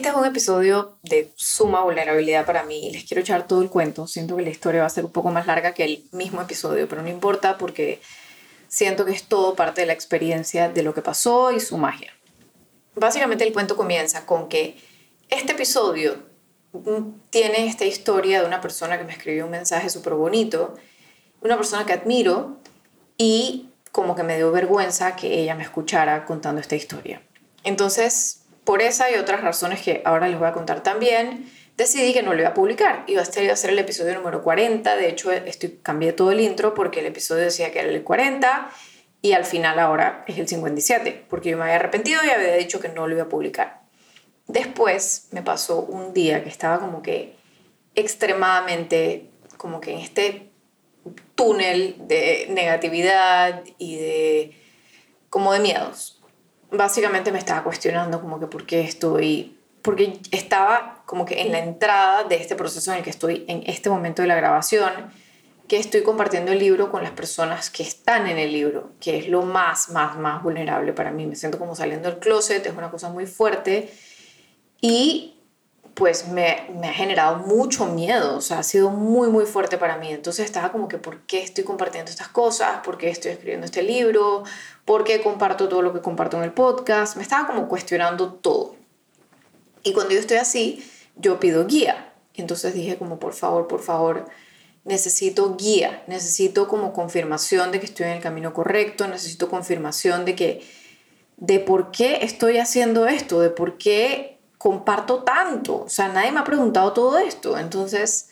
Este es un episodio de suma vulnerabilidad para mí les quiero echar todo el cuento. Siento que la historia va a ser un poco más larga que el mismo episodio, pero no importa porque siento que es todo parte de la experiencia de lo que pasó y su magia. Básicamente el cuento comienza con que este episodio tiene esta historia de una persona que me escribió un mensaje súper bonito, una persona que admiro y como que me dio vergüenza que ella me escuchara contando esta historia. Entonces por esa y otras razones que ahora les voy a contar también, decidí que no lo iba a publicar. Iba a ser, el episodio número 40. De hecho, estoy, cambié todo el intro porque el episodio decía que era el 40 y al final ahora es el 57, porque yo me había arrepentido y había dicho que no lo iba a publicar. Después me pasó un día que estaba como que extremadamente, como que en este túnel de negatividad y de, como de miedos básicamente me estaba cuestionando como que por qué estoy, porque estaba como que en la entrada de este proceso en el que estoy en este momento de la grabación, que estoy compartiendo el libro con las personas que están en el libro, que es lo más, más, más vulnerable para mí. Me siento como saliendo del closet, es una cosa muy fuerte y pues me, me, ha generado mucho miedo, o sea, ha sido muy, muy fuerte para mí. Entonces estaba como que, ¿por qué estoy compartiendo estas cosas? ¿Por qué estoy escribiendo este libro? ¿Por qué comparto todo lo que comparto en el podcast? Me estaba como cuestionando todo. Y cuando yo estoy así, yo pido guía. Entonces dije como, por favor, por favor, necesito guía, necesito como confirmación de que estoy en el camino correcto, necesito confirmación de que, de por qué estoy haciendo esto, de por qué comparto tanto? O sea, nadie me ha preguntado todo esto. Entonces,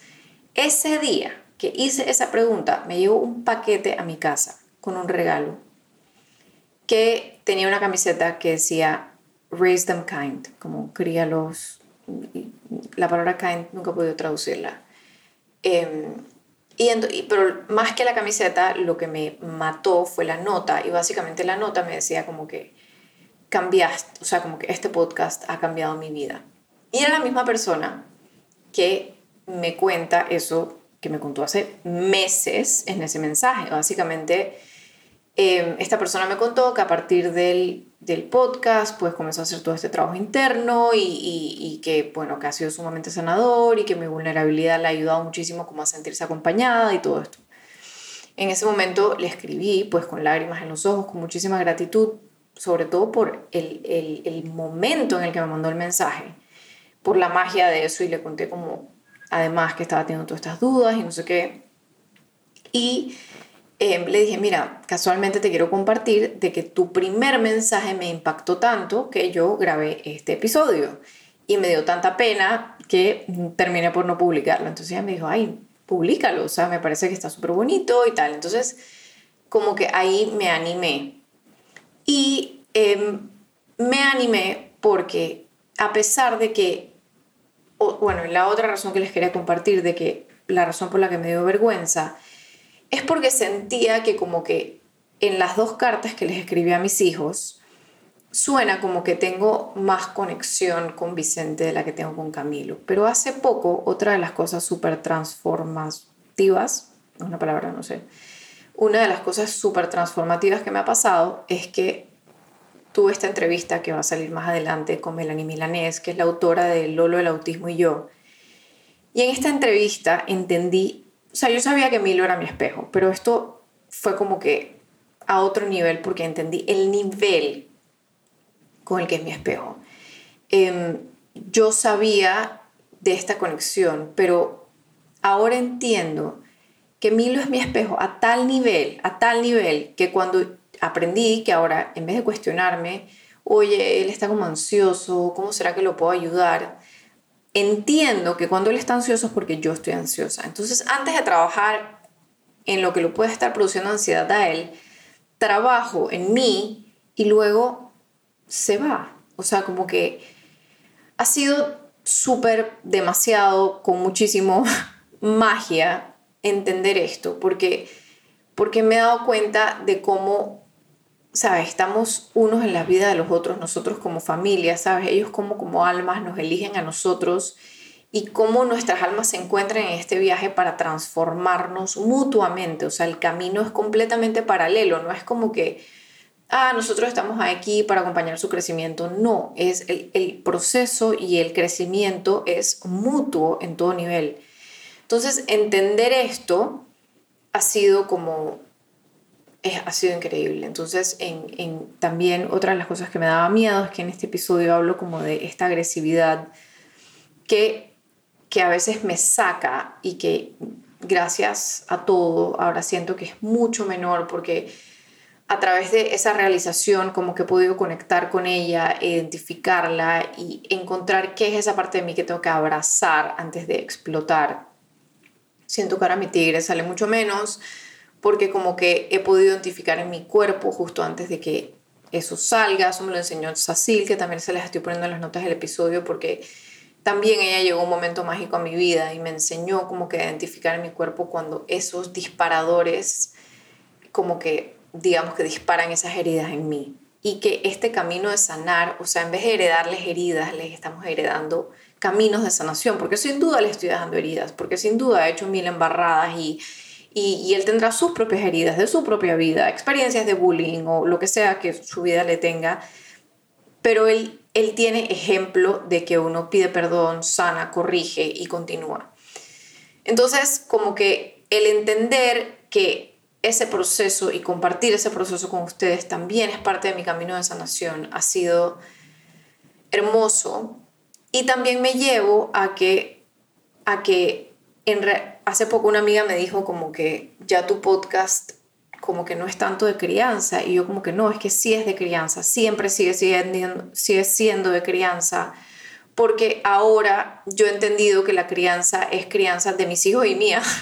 ese día que hice esa pregunta, me llegó un paquete a mi casa con un regalo que tenía una camiseta que decía Raise them kind, como críalos. La palabra kind nunca he podido traducirla. Em, y, pero más que la camiseta, lo que me mató fue la nota. Y básicamente la nota me decía como que cambiaste, o sea, como que este podcast ha cambiado mi vida. Y era la misma persona que me cuenta eso que me contó hace meses en ese mensaje. Básicamente, em, esta persona me contó que a partir del, del, podcast, pues comenzó a hacer todo este trabajo interno y, y, y, que, bueno, que ha sido sumamente sanador y que mi vulnerabilidad le ha ayudado muchísimo como a sentirse acompañada y todo esto. En ese momento le escribí, pues con lágrimas en los ojos, con muchísima gratitud, sobre todo por el, el, momento en el que me mandó el mensaje, por la magia de eso y le conté como, además que estaba teniendo todas estas dudas y no sé qué. Y eh, le dije, mira, casualmente te quiero compartir de que tu primer mensaje me impactó tanto que yo grabé este episodio y me dio tanta pena que terminé por no publicarlo. Entonces ella me dijo, ay, públicalo, o sea, me parece que está súper bonito y tal. Entonces, como que ahí me animé y em, me animé porque a pesar de que, bueno, la otra razón que les quería compartir de que la razón por la que me dio vergüenza es porque sentía que como que en las dos cartas que les escribí a mis hijos, suena como que tengo más conexión con Vicente de la que tengo con Camilo. Pero hace poco, otra de las cosas súper transformativas, una palabra, no sé, una de las cosas súper transformativas que me ha pasado es que tuve esta entrevista que va a salir más adelante con Melanie Milanés, que es la autora de Lolo, el autismo y yo. Y en esta entrevista entendí, o sea, yo sabía que Milo era mi espejo, pero esto fue como que a otro nivel porque entendí el nivel con el que es mi espejo. Em, yo sabía de esta conexión, pero ahora entiendo que Milo es mi espejo a tal nivel, a tal nivel, que cuando aprendí que ahora, en vez de cuestionarme, oye, él está como ansioso, ¿cómo será que lo puedo ayudar? Entiendo que cuando él está ansioso es porque yo estoy ansiosa. Entonces, antes de trabajar en lo que lo puede estar produciendo ansiedad a él, trabajo en mí y luego se va. O sea, como que ha sido súper demasiado, con muchísimo magia entender esto, porque, porque me he dado cuenta de cómo, ¿sabes? Estamos unos en la vida de los otros, nosotros como familia, ¿sabes? Ellos como, como almas nos eligen a nosotros y cómo nuestras almas se encuentran en este viaje para transformarnos mutuamente. O sea, el camino es completamente paralelo, no es como que ah, nosotros estamos aquí para acompañar su crecimiento. No, es el, el proceso y el crecimiento es mutuo en todo nivel. Entonces, entender esto ha sido como, ha sido increíble. Entonces, en, en, también otra de las cosas que me daba miedo es que en este episodio hablo como de esta agresividad que, que a veces me saca y que gracias a todo ahora siento que es mucho menor porque a través de esa realización como que he podido conectar con ella, identificarla y encontrar qué es esa parte de mí que tengo que abrazar antes de explotar. Siento que ahora mi tigre sale mucho menos porque como que he podido identificar en mi cuerpo justo antes de que eso salga. Eso me lo enseñó Sacil, que también se les estoy poniendo en las notas del episodio porque también ella llegó un momento mágico a mi vida y me enseñó como que identificar en mi cuerpo cuando esos disparadores como que digamos que disparan esas heridas en mí. Y que este camino de sanar, o sea, en vez de heredarles heridas, les estamos heredando caminos de sanación, porque sin duda le estoy dejando heridas, porque sin duda ha hecho mil embarradas y, y, él tendrá sus propias heridas de su propia vida, experiencias de bullying o lo que sea que su vida le tenga, pero él, él tiene ejemplo de que uno pide perdón, sana, corrige y continúa. Entonces, como que el entender que ese proceso y compartir ese proceso con ustedes también es parte de mi camino de sanación. Ha sido hermoso y también me llevo a que, a que en hace poco una amiga me dijo como que ya tu podcast como que no es tanto de crianza. Y yo como que no, es que sí es de crianza, siempre sigue siendo, sigue siendo de crianza. Porque ahora yo he entendido que la crianza es crianza de mis hijos y mía.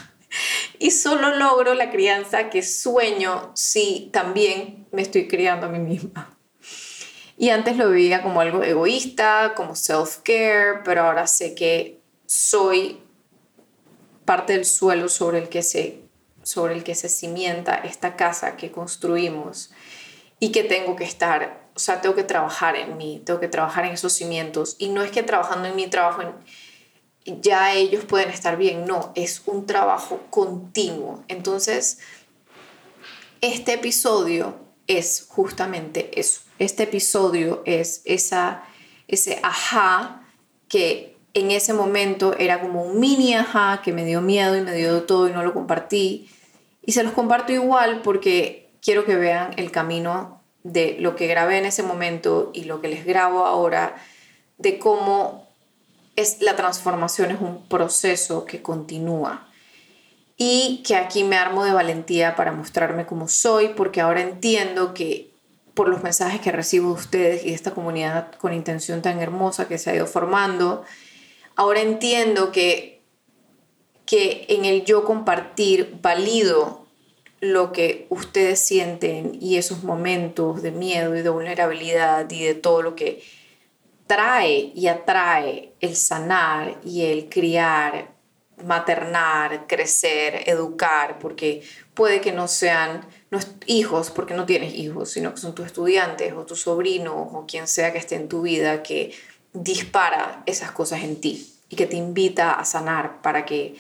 Y solo logro la crianza que sueño si también me estoy criando a mí misma. Y antes lo veía como algo egoísta, como self-care, pero ahora sé que soy parte del suelo sobre el que se sobre el que se cimienta esta casa que construimos y que tengo que estar, o sea, tengo que trabajar en mí, tengo que trabajar en esos cimientos y no es que trabajando en mi trabajo en ya ellos pueden estar bien. No, es un trabajo continuo. Entonces, este episodio es justamente eso. Este episodio es esa, ese ajá que en ese momento era como un mini ajá que me dio miedo y me dio todo y no lo compartí. Y se los comparto igual porque quiero que vean el camino de lo que grabé en ese momento y lo que les grabo ahora, de cómo es, la transformación es un proceso que continúa y que aquí me armo de valentía para mostrarme como soy, porque ahora entiendo que por los mensajes que recibo de ustedes y de esta comunidad con intención tan hermosa que se ha ido formando, ahora entiendo que, que en el yo compartir valido lo que ustedes sienten y esos momentos de miedo y de vulnerabilidad y de todo lo que trae y atrae el sanar y el criar, maternar, crecer, educar, porque puede que no sean hijos, porque no tienes hijos, sino que son tus estudiantes o tus sobrinos o quien sea que esté en tu vida que dispara esas cosas en ti y que te invita a sanar para que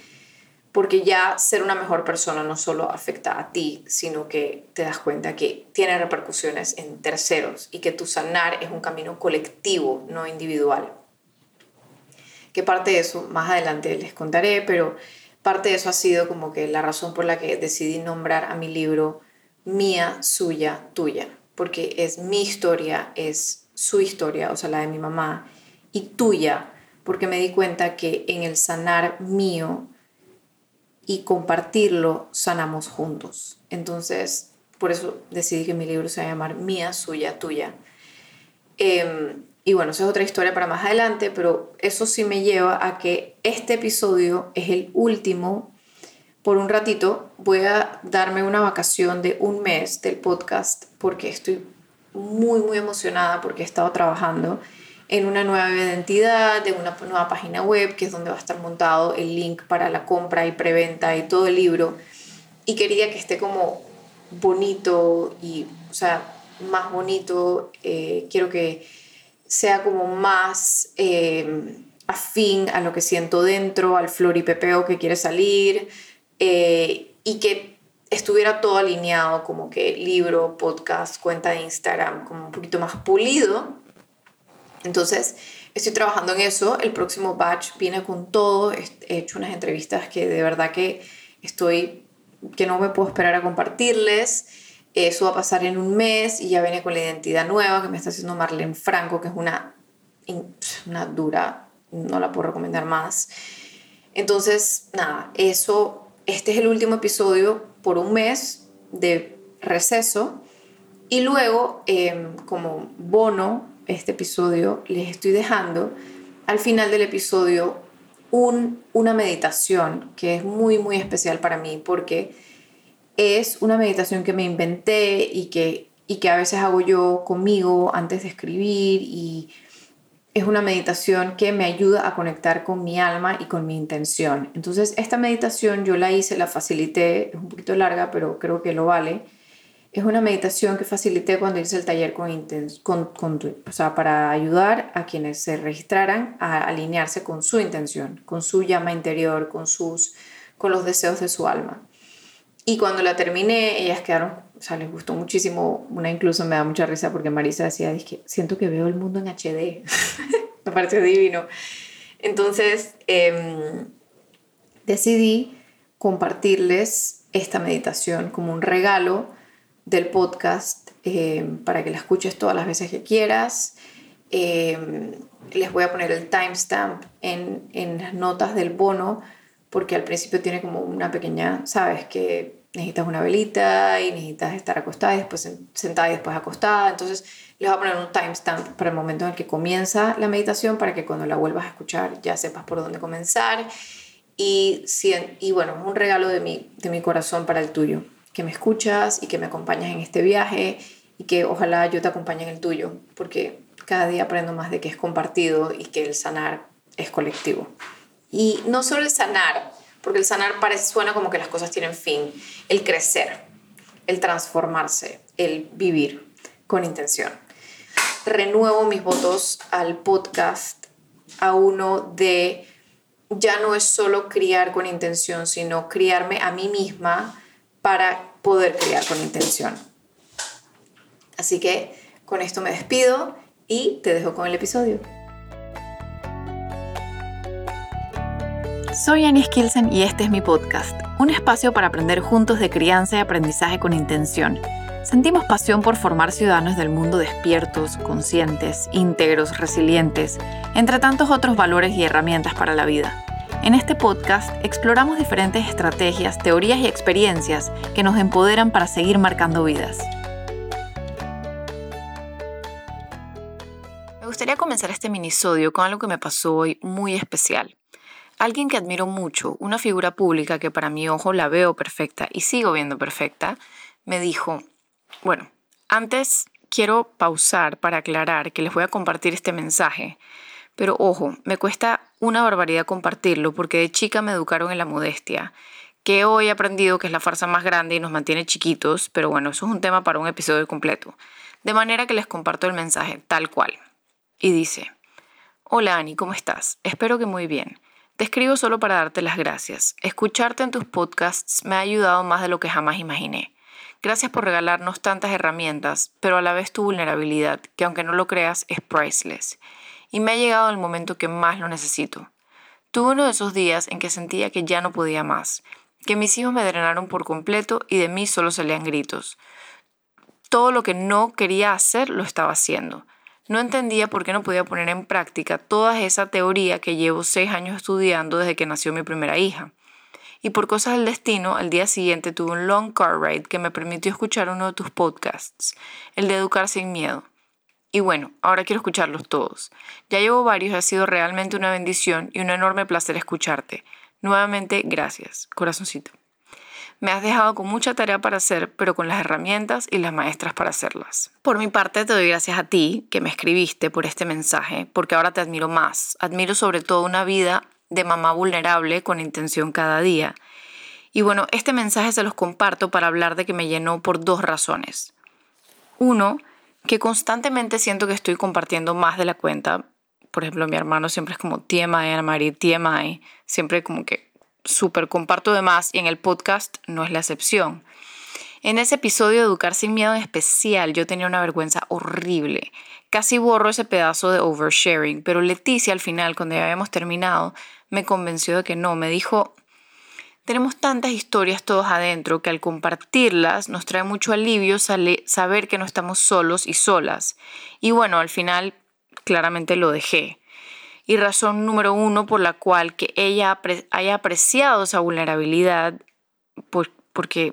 porque ya ser una mejor persona no solo afecta a ti, sino que te das cuenta que tiene repercusiones en terceros y que tu sanar es un camino colectivo, no individual. Que parte de eso más adelante les contaré, pero parte de eso ha sido como que la razón por la que decidí nombrar a mi libro Mía, Suya, Tuya, porque es mi historia, es su historia, o sea, la de mi mamá, y tuya, porque me di cuenta que en el sanar mío, y compartirlo sanamos juntos. Entonces, por eso decidí que mi libro se va a llamar Mía, Suya, Tuya. Em, y bueno, esa es otra historia para más adelante, pero eso sí me lleva a que este episodio es el último. Por un ratito voy a darme una vacación de un mes del podcast porque estoy muy, muy emocionada porque he estado trabajando en una nueva identidad, de una nueva página web, que es donde va a estar montado el link para la compra y preventa y todo el libro. Y quería que esté como bonito y, o sea, más bonito. Eh, quiero que sea como más eh, afín a lo que siento dentro, al flor y pepeo que quiere salir. Eh, y que estuviera todo alineado, como que libro, podcast, cuenta de Instagram, como un poquito más pulido. Entonces, estoy trabajando en eso. El próximo batch viene con todo. He hecho unas entrevistas que de verdad que estoy, que no me puedo esperar a compartirles. Eso va a pasar en un mes y ya viene con la identidad nueva que me está haciendo Marlene Franco, que es una, una dura, no la puedo recomendar más. Entonces, nada, eso, este es el último episodio por un mes de receso y luego, em, como bono, este episodio, les estoy dejando al final del episodio un, una meditación que es muy, muy especial para mí porque es una meditación que me inventé y que, y que a veces hago yo conmigo antes de escribir y es una meditación que me ayuda a conectar con mi alma y con mi intención. Entonces, esta meditación yo la hice, la facilité, es un poquito larga, pero creo que lo vale. Es una meditación que facilité cuando hice el taller con, con, con o sea, para ayudar a quienes se registraran a alinearse con su intención, con su llama interior, con, sus, con los deseos de su alma. Y cuando la terminé, ellas quedaron, o sea, les gustó muchísimo. Una incluso me da mucha risa porque Marisa decía, es siento que veo el mundo en HD. me pareció divino. Entonces, em, decidí compartirles esta meditación como un regalo del podcast em, para que la escuches todas las veces que quieras. Em, les voy a poner el timestamp en, en las notas del bono porque al principio tiene como una pequeña, sabes, que necesitas una velita y necesitas estar acostada y después sentada y después acostada. Entonces les voy a poner un timestamp para el momento en el que comienza la meditación para que cuando la vuelvas a escuchar ya sepas por dónde comenzar. Y, y bueno, es un regalo de mi, de mi corazón para el tuyo, que me escuchas y que me acompañas en este viaje y que ojalá yo te acompañe en el tuyo, porque cada día aprendo más de que es compartido y que el sanar es colectivo. Y no solo el sanar, porque el sanar parece, suena como que las cosas tienen fin, el crecer, el transformarse, el vivir con intención. Renuevo mis votos al podcast a uno de ya no es solo criar con intención, sino criarme a mí misma para poder criar con intención. Así que con esto me despido y te dejo con el episodio. Soy Annie Skilsen y este es mi podcast, un espacio para aprender juntos de crianza y aprendizaje con intención. Sentimos pasión por formar ciudadanos del mundo despiertos, conscientes, íntegros, resilientes, entre tantos otros valores y herramientas para la vida. En este podcast exploramos diferentes estrategias, teorías y experiencias que nos empoderan para seguir marcando vidas. Me gustaría comenzar este minisodio con algo que me pasó hoy muy especial. Alguien que admiro mucho, una figura pública que para mi ojo la veo perfecta y sigo viendo perfecta, me dijo, bueno, antes quiero pausar para aclarar que les voy a compartir este mensaje, pero ojo, me cuesta una barbaridad compartirlo porque de chica me educaron en la modestia, que hoy he aprendido que es la farsa más grande y nos mantiene chiquitos, pero bueno, eso es un tema para un episodio completo. De manera que les comparto el mensaje tal cual. Y dice, Hola Ani, ¿cómo estás? Espero que muy bien. Te escribo solo para darte las gracias. Escucharte en tus podcasts me ha ayudado más de lo que jamás imaginé. Gracias por regalarnos tantas herramientas, pero a la vez tu vulnerabilidad, que aunque no lo creas, es priceless. Y me ha llegado el momento que más lo necesito. Tuve uno de esos días en que sentía que ya no podía más, que mis hijos me drenaron por completo y de mí solo salían gritos. Todo lo que no quería hacer lo estaba haciendo. No entendía por qué no podía poner en práctica toda esa teoría que llevo seis años estudiando desde que nació mi primera hija. Y por cosas del destino, al día siguiente tuve un long car ride que me permitió escuchar uno de tus podcasts, el de Educar sin Miedo. Y bueno, ahora quiero escucharlos todos. Ya llevo varios y ha sido realmente una bendición y un enorme placer escucharte. Nuevamente, gracias, corazoncito. Me has dejado con mucha tarea para hacer, pero con las herramientas y las maestras para hacerlas. Por mi parte, te doy gracias a ti que me escribiste por este mensaje, porque ahora te admiro más. Admiro sobre todo una vida de mamá vulnerable con intención cada día. Y bueno, este mensaje se los comparto para hablar de que me llenó por dos razones. Uno, que constantemente siento que estoy compartiendo más de la cuenta. Por ejemplo, mi hermano siempre es como TMI, Ana María, TMI. Siempre como que súper comparto de más y en el podcast no es la excepción. En ese episodio de Educar sin Miedo en especial, yo tenía una vergüenza horrible. Casi borro ese pedazo de oversharing, pero Leticia al final, cuando ya habíamos terminado, me convenció de que no. Me dijo, tenemos tantas historias todos adentro que al compartirlas nos trae mucho alivio saber que no estamos solos y solas. Y bueno, al final claramente lo dejé. Y razón número uno por la cual que ella haya apreciado esa vulnerabilidad, porque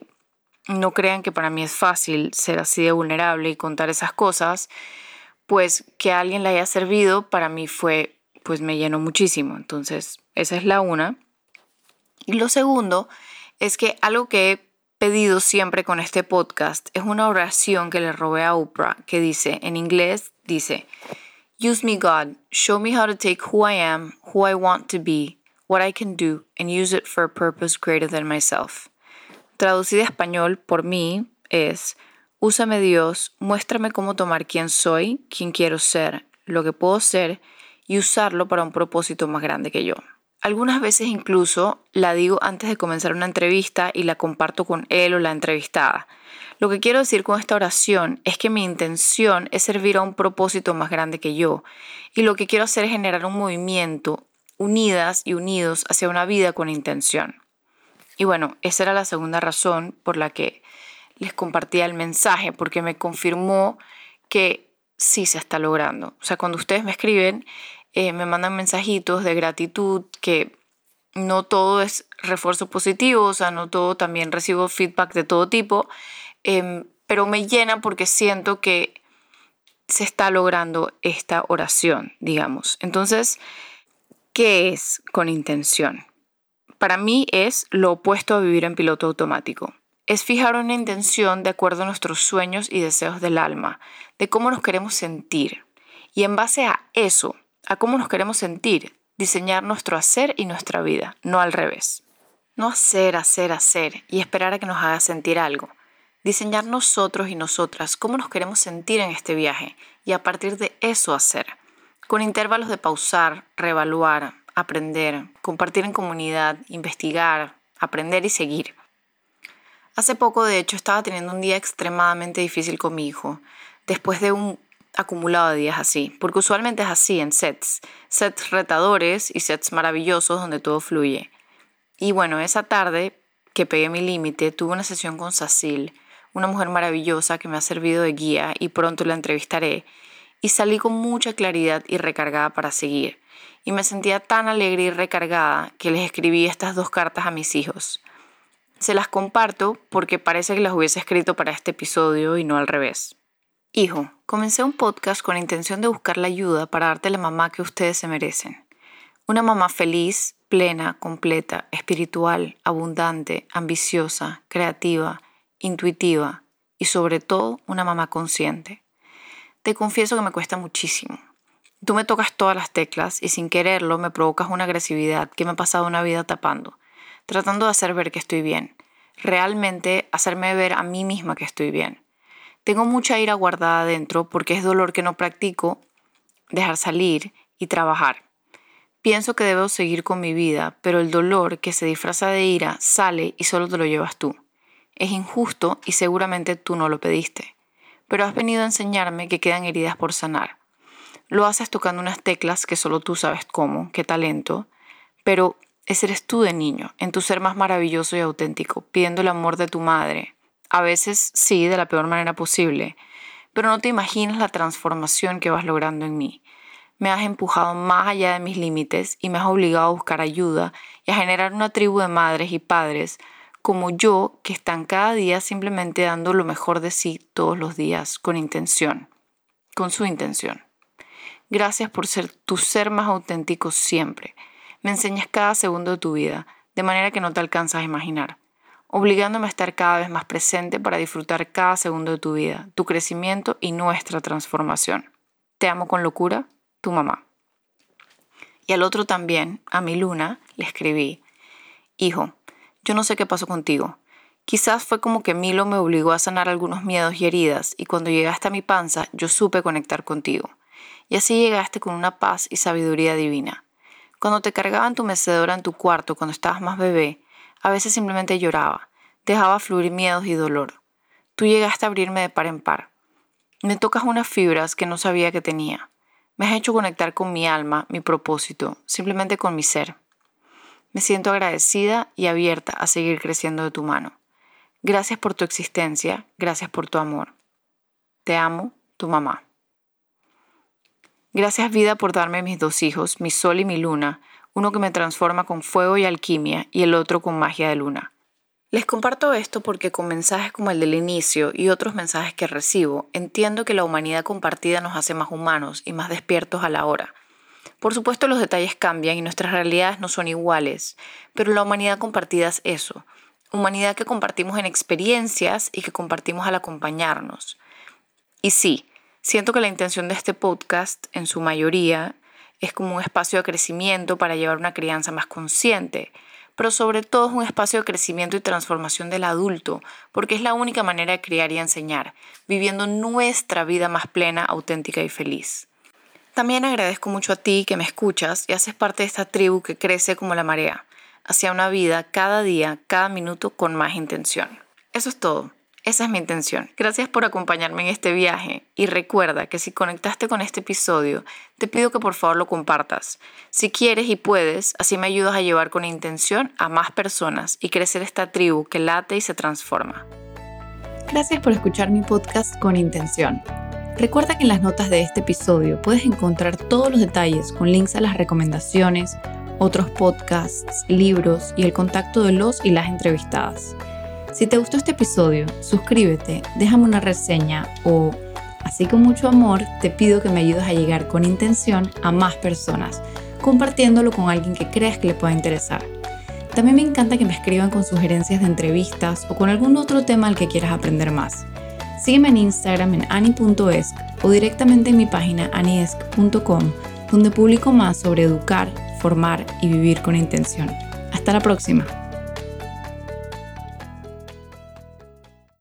no crean que para mí es fácil ser así de vulnerable y contar esas cosas, pues que a alguien le haya servido para mí fue, pues me llenó muchísimo. Entonces, esa es la una. Y lo segundo es que algo que he pedido siempre con este podcast es una oración que le robé a Oprah que dice, en inglés, dice, Use me God, show me how to take who I am, who I want to be, what I can do, and use it for a purpose greater than myself. Traducida a español por mí es, úsame Dios, muéstrame cómo tomar quién soy, quién quiero ser, lo que puedo ser y usarlo para un propósito más grande que yo. Algunas veces incluso la digo antes de comenzar una entrevista y la comparto con él o la entrevistada. Lo que quiero decir con esta oración es que mi intención es servir a un propósito más grande que yo y lo que quiero hacer es generar un movimiento unidas y unidos hacia una vida con intención. Y bueno, esa era la segunda razón por la que les compartía el mensaje, porque me confirmó que sí se está logrando. O sea, cuando ustedes me escriben, eh, me mandan mensajitos de gratitud, que no todo es refuerzo positivo, o sea, no todo, también recibo feedback de todo tipo, em, pero me llena porque siento que se está logrando esta oración, digamos. Entonces, ¿qué es con intención? para mí es lo opuesto a vivir en piloto automático. Es fijar una intención de acuerdo a nuestros sueños y deseos del alma, de cómo nos queremos sentir. Y en base a eso, a cómo nos queremos sentir, diseñar nuestro hacer y nuestra vida, no al revés. No hacer, hacer, hacer y esperar a que nos haga sentir algo. Diseñar nosotros y nosotras cómo nos queremos sentir en este viaje y a partir de eso hacer. Con intervalos de pausar, reevaluar, aprender, compartir en comunidad, investigar, aprender y seguir. Hace poco, de hecho, estaba teniendo un día extremadamente difícil con mi hijo, después de un acumulado de días así, porque usualmente es así en sets, sets retadores y sets maravillosos donde todo fluye. Y bueno, esa tarde que pegué mi límite, tuve una sesión con Sacil, una mujer maravillosa que me ha servido de guía y pronto la entrevistaré, y salí con mucha claridad y recargada para seguir y me sentía tan alegre y recargada que les escribí estas dos cartas a mis hijos. Se las comparto porque parece que las hubiese escrito para este episodio y no al revés. Hijo, comencé un podcast con la intención de buscar la ayuda para darte la mamá que ustedes se merecen. Una mamá feliz, plena, completa, espiritual, abundante, ambiciosa, creativa, intuitiva y sobre todo una mamá consciente. Te confieso que me cuesta muchísimo Tú me tocas todas las teclas y sin quererlo me provocas una agresividad que me ha pasado una vida tapando, tratando de hacer ver que estoy bien, realmente hacerme ver a mí misma que estoy bien. Tengo mucha ira guardada adentro porque es dolor que no practico dejar salir y trabajar. Pienso que debo seguir con mi vida, pero el dolor que se disfraza de ira sale y solo te lo llevas tú. Es injusto y seguramente tú no lo pediste, pero has venido a enseñarme que quedan heridas por sanar lo haces tocando unas teclas que solo tú sabes cómo, qué talento, pero ese eres tú de niño, en tu ser más maravilloso y auténtico, pidiendo el amor de tu madre. A veces sí, de la peor manera posible, pero no te imaginas la transformación que vas logrando en mí. Me has empujado más allá de mis límites y me has obligado a buscar ayuda y a generar una tribu de madres y padres como yo que están cada día simplemente dando lo mejor de sí todos los días con intención, con su intención. Gracias por ser tu ser más auténtico siempre. Me enseñas cada segundo de tu vida, de manera que no te alcanzas a imaginar, obligándome a estar cada vez más presente para disfrutar cada segundo de tu vida, tu crecimiento y nuestra transformación. Te amo con locura, tu mamá. Y al otro también, a mi luna, le escribí, Hijo, yo no sé qué pasó contigo. Quizás fue como que Milo me obligó a sanar algunos miedos y heridas, y cuando llegaste a mi panza, yo supe conectar contigo y así llegaste con una paz y sabiduría divina. Cuando te cargaban tu mecedora en tu cuarto cuando estabas más bebé, a veces simplemente lloraba, dejaba fluir miedos y dolor. Tú llegaste a abrirme de par en par. Me tocas unas fibras que no sabía que tenía. Me has hecho conectar con mi alma, mi propósito, simplemente con mi ser. Me siento agradecida y abierta a seguir creciendo de tu mano. Gracias por tu existencia, gracias por tu amor. Te amo, tu mamá. Gracias vida por darme mis dos hijos, mi sol y mi luna, uno que me transforma con fuego y alquimia y el otro con magia de luna. Les comparto esto porque con mensajes como el del inicio y otros mensajes que recibo, entiendo que la humanidad compartida nos hace más humanos y más despiertos a la hora. Por supuesto los detalles cambian y nuestras realidades no son iguales, pero la humanidad compartida es eso, humanidad que compartimos en experiencias y que compartimos al acompañarnos. Y sí, Siento que la intención de este podcast, en su mayoría, es como un espacio de crecimiento para llevar una crianza más consciente, pero sobre todo es un espacio de crecimiento y transformación del adulto, porque es la única manera de criar y enseñar, viviendo nuestra vida más plena, auténtica y feliz. También agradezco mucho a ti que me escuchas y haces parte de esta tribu que crece como la marea, hacia una vida cada día, cada minuto con más intención. Eso es todo. Esa es mi intención. Gracias por acompañarme en este viaje y recuerda que si conectaste con este episodio, te pido que por favor lo compartas. Si quieres y puedes, así me ayudas a llevar con intención a más personas y crecer esta tribu que late y se transforma. Gracias por escuchar mi podcast con intención. Recuerda que en las notas de este episodio puedes encontrar todos los detalles con links a las recomendaciones, otros podcasts, libros y el contacto de los y las entrevistadas. Si te gustó este episodio, suscríbete, déjame una reseña o, así con mucho amor, te pido que me ayudes a llegar con intención a más personas, compartiéndolo con alguien que creas que le pueda interesar. También me encanta que me escriban con sugerencias de entrevistas o con algún otro tema al que quieras aprender más. Sígueme en Instagram en ani.esc o directamente en mi página aniesc.com, donde publico más sobre educar, formar y vivir con intención. Hasta la próxima.